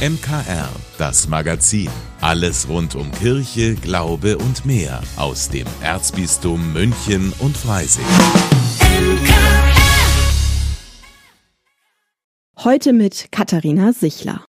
MKR, das Magazin. Alles rund um Kirche, Glaube und mehr aus dem Erzbistum München und Freising. Heute mit Katharina Sichler.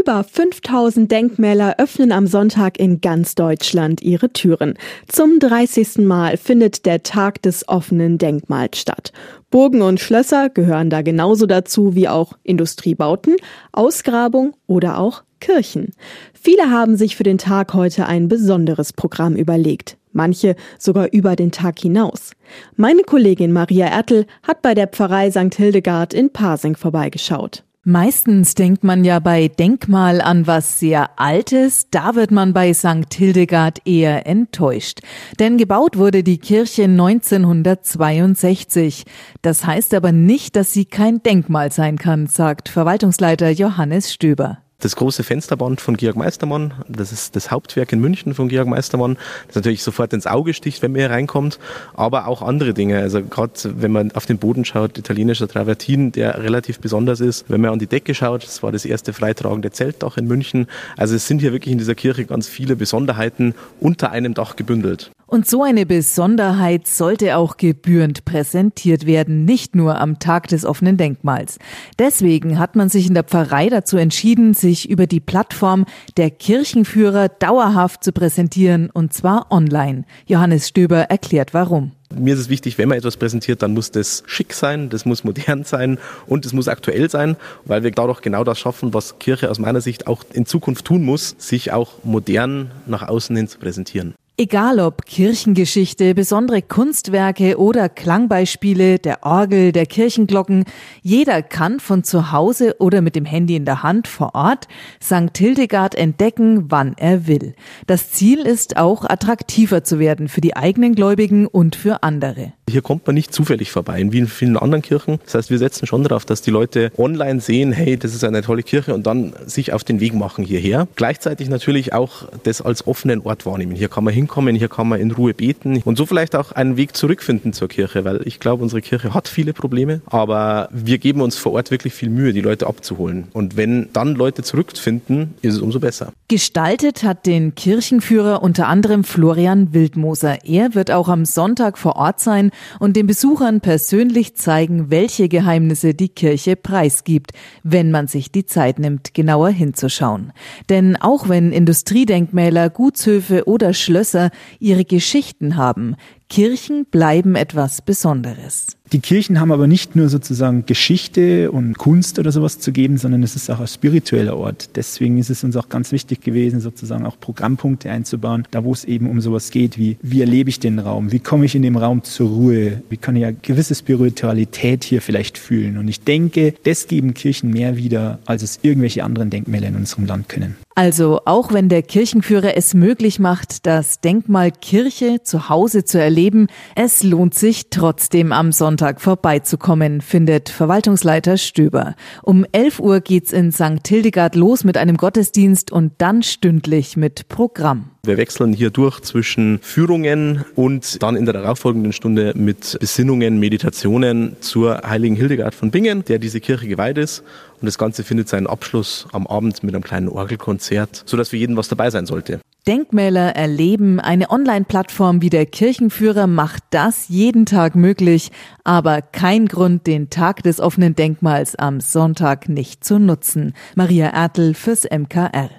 Über 5000 Denkmäler öffnen am Sonntag in ganz Deutschland ihre Türen. Zum 30. Mal findet der Tag des offenen Denkmals statt. Burgen und Schlösser gehören da genauso dazu wie auch Industriebauten, Ausgrabung oder auch Kirchen. Viele haben sich für den Tag heute ein besonderes Programm überlegt. Manche sogar über den Tag hinaus. Meine Kollegin Maria Ertel hat bei der Pfarrei St. Hildegard in Pasing vorbeigeschaut. Meistens denkt man ja bei Denkmal an was sehr Altes, da wird man bei St. Hildegard eher enttäuscht. Denn gebaut wurde die Kirche 1962. Das heißt aber nicht, dass sie kein Denkmal sein kann, sagt Verwaltungsleiter Johannes Stöber das große Fensterband von Georg Meistermann, das ist das Hauptwerk in München von Georg Meistermann, das natürlich sofort ins Auge sticht, wenn man hier reinkommt, aber auch andere Dinge. Also gerade wenn man auf den Boden schaut, italienischer Travertin, der relativ besonders ist. Wenn man an die Decke schaut, das war das erste freitragende Zeltdach in München. Also es sind hier wirklich in dieser Kirche ganz viele Besonderheiten unter einem Dach gebündelt. Und so eine Besonderheit sollte auch gebührend präsentiert werden, nicht nur am Tag des offenen Denkmals. Deswegen hat man sich in der Pfarrei dazu entschieden, sich über die Plattform der Kirchenführer dauerhaft zu präsentieren, und zwar online. Johannes Stöber erklärt warum. Mir ist es wichtig, wenn man etwas präsentiert, dann muss das schick sein, das muss modern sein und es muss aktuell sein, weil wir dadurch genau das schaffen, was Kirche aus meiner Sicht auch in Zukunft tun muss, sich auch modern nach außen hin zu präsentieren. Egal ob Kirchengeschichte, besondere Kunstwerke oder Klangbeispiele der Orgel, der Kirchenglocken, jeder kann von zu Hause oder mit dem Handy in der Hand vor Ort St. Hildegard entdecken, wann er will. Das Ziel ist auch attraktiver zu werden für die eigenen Gläubigen und für andere. Hier kommt man nicht zufällig vorbei, wie in vielen anderen Kirchen. Das heißt, wir setzen schon darauf, dass die Leute online sehen, hey, das ist eine tolle Kirche und dann sich auf den Weg machen hierher. Gleichzeitig natürlich auch das als offenen Ort wahrnehmen. Hier kann man hinkommen, hier kann man in Ruhe beten und so vielleicht auch einen Weg zurückfinden zur Kirche, weil ich glaube, unsere Kirche hat viele Probleme, aber wir geben uns vor Ort wirklich viel Mühe, die Leute abzuholen. Und wenn dann Leute zurückfinden, ist es umso besser. Gestaltet hat den Kirchenführer unter anderem Florian Wildmoser. Er wird auch am Sonntag vor Ort sein und den Besuchern persönlich zeigen, welche Geheimnisse die Kirche preisgibt, wenn man sich die Zeit nimmt, genauer hinzuschauen. Denn auch wenn Industriedenkmäler, Gutshöfe oder Schlösser ihre Geschichten haben, Kirchen bleiben etwas Besonderes. Die Kirchen haben aber nicht nur sozusagen Geschichte und Kunst oder sowas zu geben, sondern es ist auch ein spiritueller Ort. Deswegen ist es uns auch ganz wichtig gewesen, sozusagen auch Programmpunkte einzubauen, da wo es eben um sowas geht, wie wie erlebe ich den Raum, wie komme ich in dem Raum zur Ruhe, wie kann ich eine gewisse Spiritualität hier vielleicht fühlen. Und ich denke, das geben Kirchen mehr wieder, als es irgendwelche anderen Denkmäler in unserem Land können. Also auch wenn der Kirchenführer es möglich macht, das Denkmal Kirche zu Hause zu erleben, es lohnt sich trotzdem am Sonntag vorbeizukommen, findet Verwaltungsleiter Stöber. Um 11 Uhr geht's in St. Hildegard los mit einem Gottesdienst und dann stündlich mit Programm. Wir wechseln hier durch zwischen Führungen und dann in der darauffolgenden Stunde mit Besinnungen, Meditationen zur heiligen Hildegard von Bingen, der diese Kirche geweiht ist. Und das Ganze findet seinen Abschluss am Abend mit einem kleinen Orgelkonzert, sodass für jeden was dabei sein sollte. Denkmäler erleben, eine Online-Plattform wie der Kirchenführer macht das jeden Tag möglich, aber kein Grund, den Tag des offenen Denkmals am Sonntag nicht zu nutzen. Maria Ertel fürs MKR.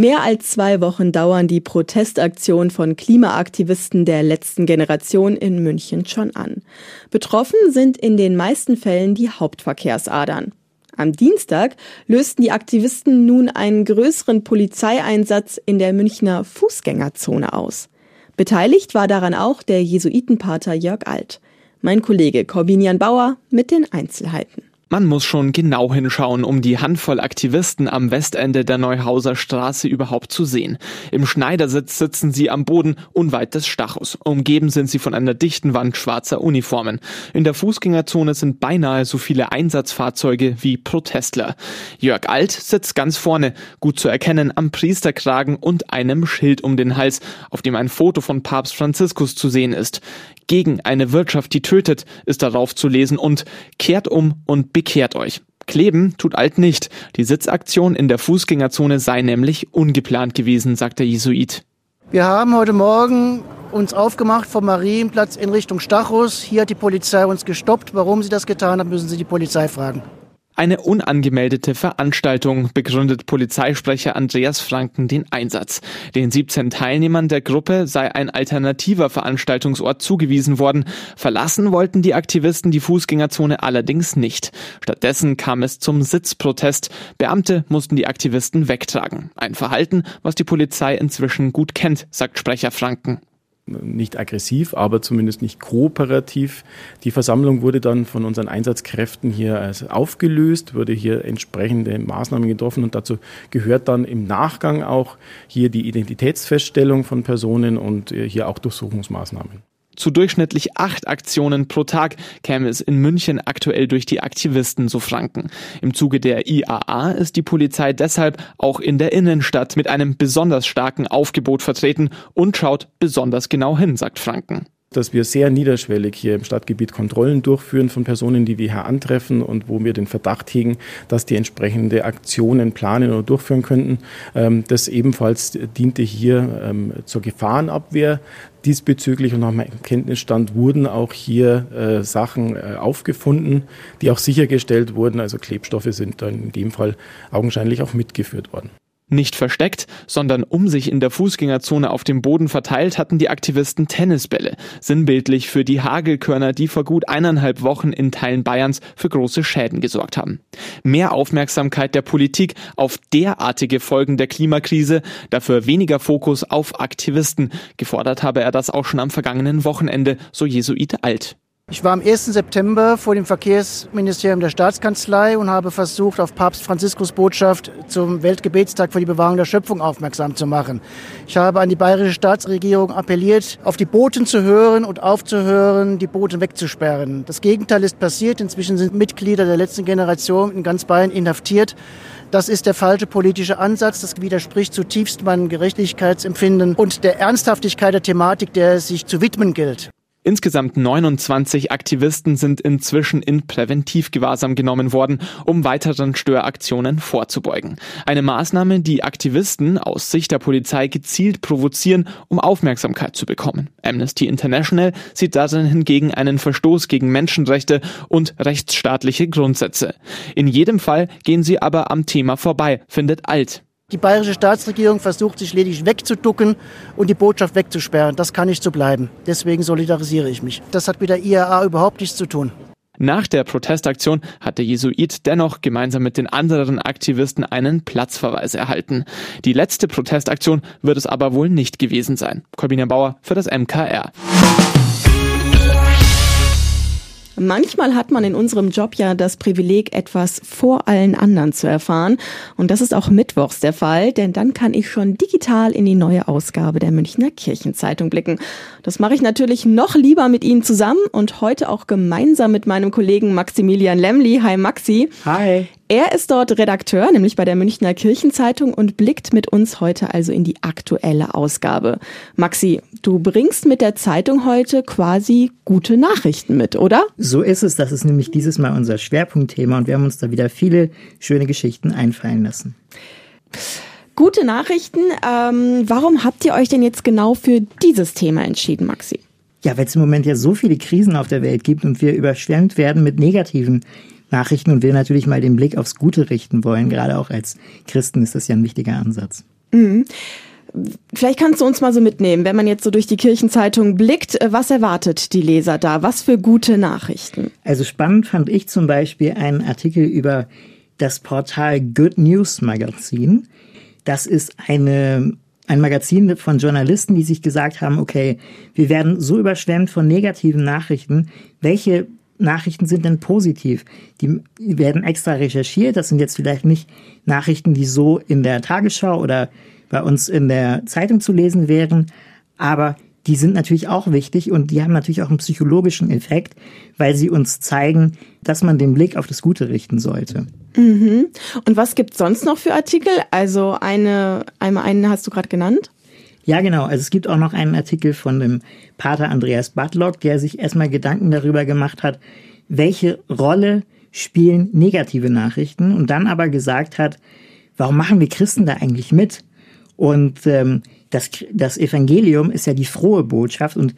Mehr als zwei Wochen dauern die Protestaktionen von Klimaaktivisten der letzten Generation in München schon an. Betroffen sind in den meisten Fällen die Hauptverkehrsadern. Am Dienstag lösten die Aktivisten nun einen größeren Polizeieinsatz in der Münchner Fußgängerzone aus. Beteiligt war daran auch der Jesuitenpater Jörg Alt. Mein Kollege Corbinian Bauer mit den Einzelheiten. Man muss schon genau hinschauen, um die Handvoll Aktivisten am Westende der Neuhauser Straße überhaupt zu sehen. Im Schneidersitz sitzen sie am Boden unweit des Stachus. Umgeben sind sie von einer dichten Wand schwarzer Uniformen. In der Fußgängerzone sind beinahe so viele Einsatzfahrzeuge wie Protestler. Jörg Alt sitzt ganz vorne, gut zu erkennen am Priesterkragen und einem Schild um den Hals, auf dem ein Foto von Papst Franziskus zu sehen ist. Gegen eine Wirtschaft, die tötet, ist darauf zu lesen und kehrt um und bekehrt euch. Kleben tut Alt nicht. Die Sitzaktion in der Fußgängerzone sei nämlich ungeplant gewesen, sagt der Jesuit. Wir haben heute Morgen uns aufgemacht vom Marienplatz in Richtung Stachus. Hier hat die Polizei uns gestoppt. Warum sie das getan hat, müssen Sie die Polizei fragen. Eine unangemeldete Veranstaltung begründet Polizeisprecher Andreas Franken den Einsatz. Den 17 Teilnehmern der Gruppe sei ein alternativer Veranstaltungsort zugewiesen worden. Verlassen wollten die Aktivisten die Fußgängerzone allerdings nicht. Stattdessen kam es zum Sitzprotest. Beamte mussten die Aktivisten wegtragen. Ein Verhalten, was die Polizei inzwischen gut kennt, sagt Sprecher Franken nicht aggressiv, aber zumindest nicht kooperativ. Die Versammlung wurde dann von unseren Einsatzkräften hier aufgelöst, wurde hier entsprechende Maßnahmen getroffen und dazu gehört dann im Nachgang auch hier die Identitätsfeststellung von Personen und äh, hier auch Durchsuchungsmaßnahmen. Zu durchschnittlich acht Aktionen pro Tag käme es in München aktuell durch die Aktivisten, so Franken. Im Zuge der IAA ist die Polizei deshalb auch in der Innenstadt mit einem besonders starken Aufgebot vertreten und schaut besonders genau hin, sagt Franken dass wir sehr niederschwellig hier im Stadtgebiet Kontrollen durchführen von Personen, die wir hier antreffen und wo wir den Verdacht hegen, dass die entsprechende Aktionen planen oder durchführen könnten. Ähm, das ebenfalls diente hier ähm, zur Gefahrenabwehr. Diesbezüglich und nach meinem Kenntnisstand wurden auch hier äh, Sachen äh, aufgefunden, die auch sichergestellt wurden. Also Klebstoffe sind dann in dem Fall augenscheinlich auch mitgeführt worden. Nicht versteckt, sondern um sich in der Fußgängerzone auf dem Boden verteilt hatten die Aktivisten Tennisbälle, sinnbildlich für die Hagelkörner, die vor gut eineinhalb Wochen in Teilen Bayerns für große Schäden gesorgt haben. Mehr Aufmerksamkeit der Politik auf derartige Folgen der Klimakrise, dafür weniger Fokus auf Aktivisten. Gefordert habe er das auch schon am vergangenen Wochenende, so Jesuit Alt. Ich war am 1. September vor dem Verkehrsministerium der Staatskanzlei und habe versucht, auf Papst Franziskus Botschaft zum Weltgebetstag für die Bewahrung der Schöpfung aufmerksam zu machen. Ich habe an die bayerische Staatsregierung appelliert, auf die Boten zu hören und aufzuhören, die Boote wegzusperren. Das Gegenteil ist passiert. Inzwischen sind Mitglieder der letzten Generation in ganz Bayern inhaftiert. Das ist der falsche politische Ansatz. Das widerspricht zutiefst meinem Gerechtigkeitsempfinden und der Ernsthaftigkeit der Thematik, der es sich zu widmen gilt. Insgesamt 29 Aktivisten sind inzwischen in Präventivgewahrsam genommen worden, um weiteren Störaktionen vorzubeugen. Eine Maßnahme, die Aktivisten aus Sicht der Polizei gezielt provozieren, um Aufmerksamkeit zu bekommen. Amnesty International sieht darin hingegen einen Verstoß gegen Menschenrechte und rechtsstaatliche Grundsätze. In jedem Fall gehen sie aber am Thema vorbei, findet Alt. Die bayerische Staatsregierung versucht sich lediglich wegzuducken und die Botschaft wegzusperren. Das kann nicht so bleiben. Deswegen solidarisiere ich mich. Das hat mit der IAA überhaupt nichts zu tun. Nach der Protestaktion hat der Jesuit dennoch gemeinsam mit den anderen Aktivisten einen Platzverweis erhalten. Die letzte Protestaktion wird es aber wohl nicht gewesen sein. Corbina Bauer für das MKR. Manchmal hat man in unserem Job ja das Privileg, etwas vor allen anderen zu erfahren. Und das ist auch mittwochs der Fall, denn dann kann ich schon digital in die neue Ausgabe der Münchner Kirchenzeitung blicken. Das mache ich natürlich noch lieber mit Ihnen zusammen und heute auch gemeinsam mit meinem Kollegen Maximilian Lemli. Hi Maxi. Hi. Er ist dort Redakteur, nämlich bei der Münchner Kirchenzeitung und blickt mit uns heute also in die aktuelle Ausgabe. Maxi, du bringst mit der Zeitung heute quasi gute Nachrichten mit, oder? So ist es. Das ist nämlich dieses Mal unser Schwerpunktthema und wir haben uns da wieder viele schöne Geschichten einfallen lassen. Gute Nachrichten. Ähm, warum habt ihr euch denn jetzt genau für dieses Thema entschieden, Maxi? Ja, weil es im Moment ja so viele Krisen auf der Welt gibt und wir überschwemmt werden mit negativen Nachrichten und wir natürlich mal den Blick aufs Gute richten wollen. Gerade auch als Christen ist das ja ein wichtiger Ansatz. Mhm. Vielleicht kannst du uns mal so mitnehmen, wenn man jetzt so durch die Kirchenzeitung blickt, was erwartet die Leser da? Was für gute Nachrichten? Also spannend fand ich zum Beispiel einen Artikel über das Portal Good News Magazin. Das ist eine, ein Magazin von Journalisten, die sich gesagt haben, okay, wir werden so überschwemmt von negativen Nachrichten. Welche Nachrichten sind denn positiv? Die werden extra recherchiert. Das sind jetzt vielleicht nicht Nachrichten, die so in der Tagesschau oder bei uns in der Zeitung zu lesen wären, aber die sind natürlich auch wichtig und die haben natürlich auch einen psychologischen Effekt, weil sie uns zeigen, dass man den Blick auf das Gute richten sollte. Mhm. Und was gibt's sonst noch für Artikel? Also eine, einmal einen hast du gerade genannt. Ja, genau. Also es gibt auch noch einen Artikel von dem Pater Andreas Butlock, der sich erstmal Gedanken darüber gemacht hat, welche Rolle spielen negative Nachrichten und dann aber gesagt hat, warum machen wir Christen da eigentlich mit? Und ähm, das, das Evangelium ist ja die frohe Botschaft und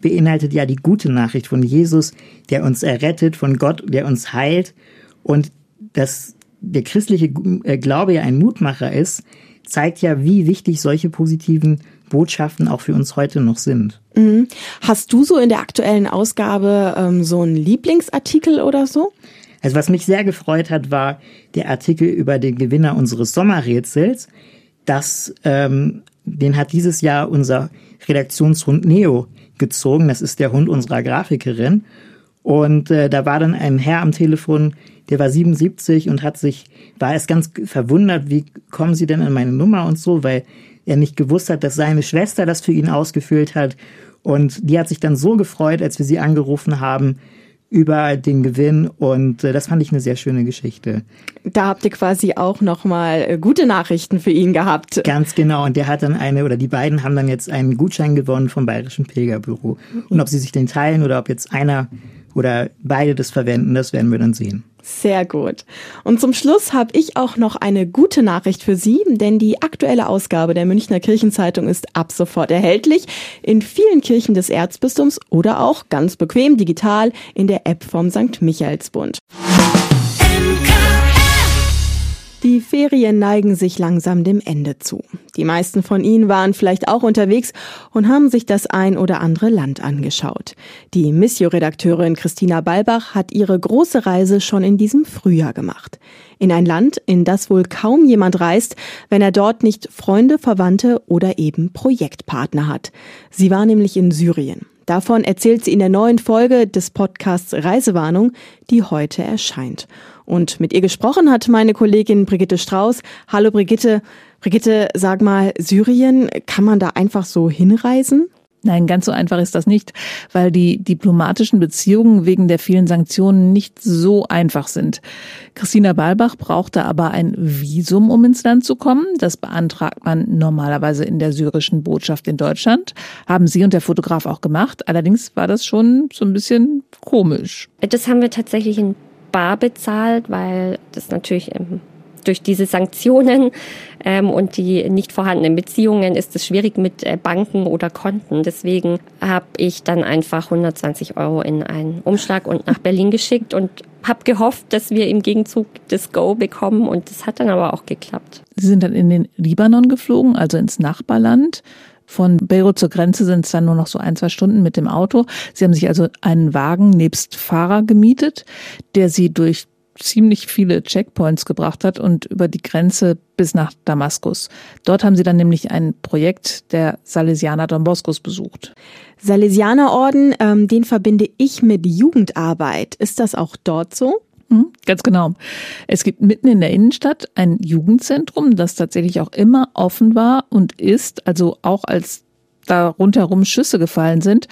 beinhaltet ja die gute Nachricht von Jesus, der uns errettet, von Gott, der uns heilt. Und dass der christliche äh, Glaube ja ein Mutmacher ist, zeigt ja, wie wichtig solche positiven Botschaften auch für uns heute noch sind. Mhm. Hast du so in der aktuellen Ausgabe ähm, so einen Lieblingsartikel oder so? Also was mich sehr gefreut hat, war der Artikel über den Gewinner unseres Sommerrätsels. Das, ähm, den hat dieses Jahr unser Redaktionshund Neo gezogen. Das ist der Hund unserer Grafikerin. Und äh, da war dann ein Herr am Telefon, der war 77 und hat sich, war erst ganz verwundert, wie kommen Sie denn an meine Nummer und so, weil er nicht gewusst hat, dass seine Schwester das für ihn ausgefüllt hat. Und die hat sich dann so gefreut, als wir sie angerufen haben, über den Gewinn und äh, das fand ich eine sehr schöne Geschichte. Da habt ihr quasi auch nochmal äh, gute Nachrichten für ihn gehabt. Ganz genau und der hat dann eine oder die beiden haben dann jetzt einen Gutschein gewonnen vom Bayerischen Pilgerbüro. Und ob sie sich den teilen oder ob jetzt einer oder beide das verwenden, das werden wir dann sehen. Sehr gut. Und zum Schluss habe ich auch noch eine gute Nachricht für Sie, denn die aktuelle Ausgabe der Münchner Kirchenzeitung ist ab sofort erhältlich in vielen Kirchen des Erzbistums oder auch ganz bequem digital in der App vom St. Michaelsbund. Die Ferien neigen sich langsam dem Ende zu. Die meisten von Ihnen waren vielleicht auch unterwegs und haben sich das ein oder andere Land angeschaut. Die Missio-Redakteurin Christina Balbach hat ihre große Reise schon in diesem Frühjahr gemacht. In ein Land, in das wohl kaum jemand reist, wenn er dort nicht Freunde, Verwandte oder eben Projektpartner hat. Sie war nämlich in Syrien. Davon erzählt sie in der neuen Folge des Podcasts Reisewarnung, die heute erscheint. Und mit ihr gesprochen hat meine Kollegin Brigitte Strauß. Hallo Brigitte. Brigitte, sag mal, Syrien, kann man da einfach so hinreisen? Nein, ganz so einfach ist das nicht, weil die diplomatischen Beziehungen wegen der vielen Sanktionen nicht so einfach sind. Christina Balbach brauchte aber ein Visum, um ins Land zu kommen. Das beantragt man normalerweise in der syrischen Botschaft in Deutschland. Haben Sie und der Fotograf auch gemacht. Allerdings war das schon so ein bisschen komisch. Das haben wir tatsächlich in bar bezahlt, weil das natürlich ähm, durch diese Sanktionen ähm, und die nicht vorhandenen Beziehungen ist es schwierig mit äh, Banken oder Konten. Deswegen habe ich dann einfach 120 Euro in einen Umschlag und nach Berlin geschickt und habe gehofft, dass wir im Gegenzug das Go bekommen und das hat dann aber auch geklappt. Sie sind dann in den Libanon geflogen, also ins Nachbarland. Von Beirut zur Grenze sind es dann nur noch so ein, zwei Stunden mit dem Auto. Sie haben sich also einen Wagen nebst Fahrer gemietet, der sie durch ziemlich viele Checkpoints gebracht hat und über die Grenze bis nach Damaskus. Dort haben sie dann nämlich ein Projekt der Salesianer Don Boscos besucht. Salesianerorden, ähm, den verbinde ich mit Jugendarbeit. Ist das auch dort so? Mhm, ganz genau. Es gibt mitten in der Innenstadt ein Jugendzentrum, das tatsächlich auch immer offen war und ist, also auch als da rundherum Schüsse gefallen sind.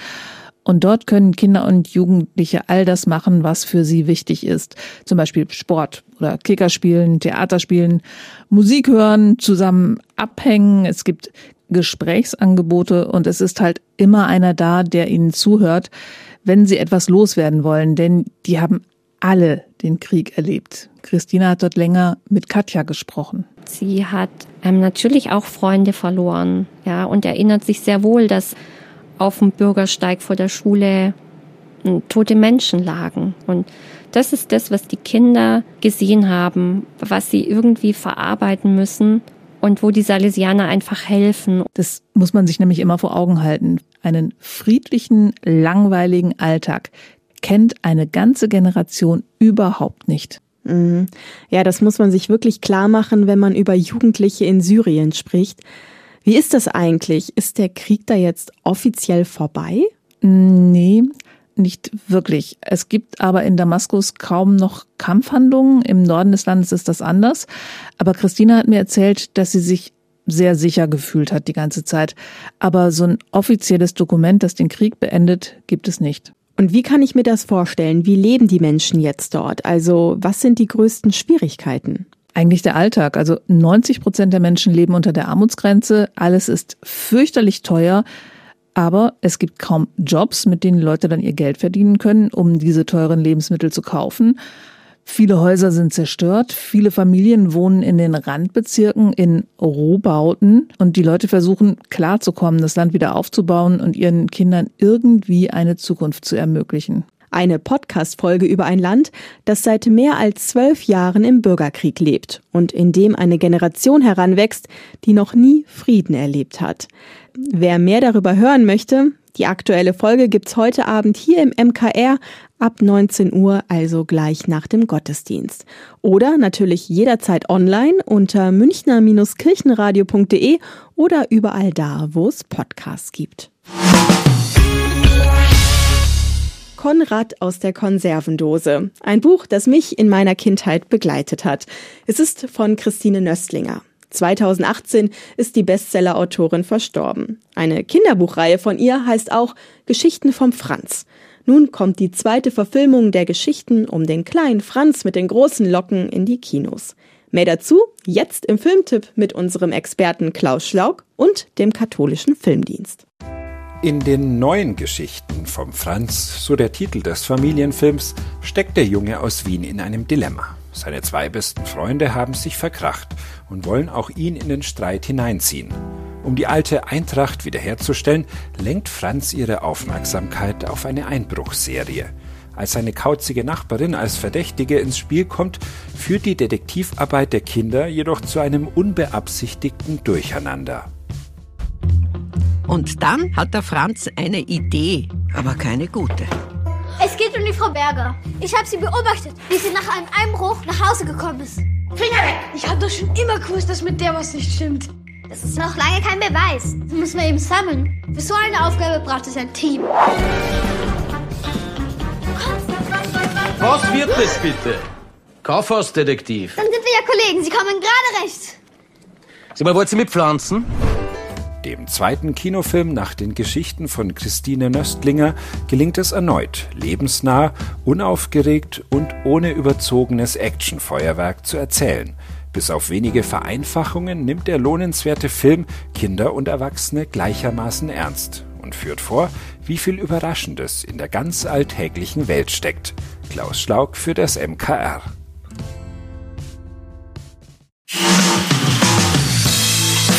Und dort können Kinder und Jugendliche all das machen, was für sie wichtig ist. Zum Beispiel Sport oder Kicker spielen, Theater spielen, Musik hören, zusammen abhängen. Es gibt Gesprächsangebote und es ist halt immer einer da, der ihnen zuhört, wenn sie etwas loswerden wollen. Denn die haben alle den Krieg erlebt. Christina hat dort länger mit Katja gesprochen. Sie hat ähm, natürlich auch Freunde verloren, ja, und erinnert sich sehr wohl, dass auf dem Bürgersteig vor der Schule tote Menschen lagen. Und das ist das, was die Kinder gesehen haben, was sie irgendwie verarbeiten müssen und wo die Salesianer einfach helfen. Das muss man sich nämlich immer vor Augen halten. Einen friedlichen, langweiligen Alltag kennt eine ganze Generation überhaupt nicht. Mhm. Ja, das muss man sich wirklich klar machen, wenn man über Jugendliche in Syrien spricht. Wie ist das eigentlich? Ist der Krieg da jetzt offiziell vorbei? Nee, nicht wirklich. Es gibt aber in Damaskus kaum noch Kampfhandlungen. Im Norden des Landes ist das anders. Aber Christina hat mir erzählt, dass sie sich sehr sicher gefühlt hat die ganze Zeit. Aber so ein offizielles Dokument, das den Krieg beendet, gibt es nicht. Und wie kann ich mir das vorstellen? Wie leben die Menschen jetzt dort? Also was sind die größten Schwierigkeiten? Eigentlich der Alltag. Also 90 Prozent der Menschen leben unter der Armutsgrenze. Alles ist fürchterlich teuer. Aber es gibt kaum Jobs, mit denen Leute dann ihr Geld verdienen können, um diese teuren Lebensmittel zu kaufen. Viele Häuser sind zerstört, viele Familien wohnen in den Randbezirken in Rohbauten und die Leute versuchen klarzukommen, das Land wieder aufzubauen und ihren Kindern irgendwie eine Zukunft zu ermöglichen. Eine Podcast-Folge über ein Land, das seit mehr als zwölf Jahren im Bürgerkrieg lebt und in dem eine Generation heranwächst, die noch nie Frieden erlebt hat. Wer mehr darüber hören möchte, die aktuelle Folge gibt's heute Abend hier im MKR ab 19 Uhr, also gleich nach dem Gottesdienst. Oder natürlich jederzeit online unter münchner-kirchenradio.de oder überall da, wo es Podcasts gibt. Konrad aus der Konservendose. Ein Buch, das mich in meiner Kindheit begleitet hat. Es ist von Christine Nöstlinger. 2018 ist die Bestseller-Autorin verstorben. Eine Kinderbuchreihe von ihr heißt auch Geschichten vom Franz. Nun kommt die zweite Verfilmung der Geschichten um den kleinen Franz mit den großen Locken in die Kinos. Mehr dazu jetzt im Filmtipp mit unserem Experten Klaus Schlaug und dem katholischen Filmdienst. In den neuen Geschichten vom Franz, so der Titel des Familienfilms, steckt der Junge aus Wien in einem Dilemma. Seine zwei besten Freunde haben sich verkracht und wollen auch ihn in den Streit hineinziehen. Um die alte Eintracht wiederherzustellen, lenkt Franz ihre Aufmerksamkeit auf eine Einbruchserie. Als seine kauzige Nachbarin als Verdächtige ins Spiel kommt, führt die Detektivarbeit der Kinder jedoch zu einem unbeabsichtigten Durcheinander. Und dann hat der Franz eine Idee, aber keine gute. Es geht um die Frau Berger. Ich habe sie beobachtet, wie sie nach einem Einbruch nach Hause gekommen ist. Finger weg! Ich habe doch schon immer gewusst, dass mit der was nicht stimmt. Das ist noch lange kein Beweis. Das müssen wir eben sammeln. Für so eine Aufgabe braucht es ein Team. Was wird das bitte? Kaufhausdetektiv. Dann sind wir ja Kollegen. Sie kommen gerade recht. Sag mal, wollt ihr mitpflanzen? Dem zweiten Kinofilm nach den Geschichten von Christine Nöstlinger gelingt es erneut, lebensnah, unaufgeregt und ohne überzogenes Actionfeuerwerk zu erzählen. Bis auf wenige Vereinfachungen nimmt der lohnenswerte Film Kinder und Erwachsene gleichermaßen ernst und führt vor, wie viel Überraschendes in der ganz alltäglichen Welt steckt. Klaus Schlaug für das MKR.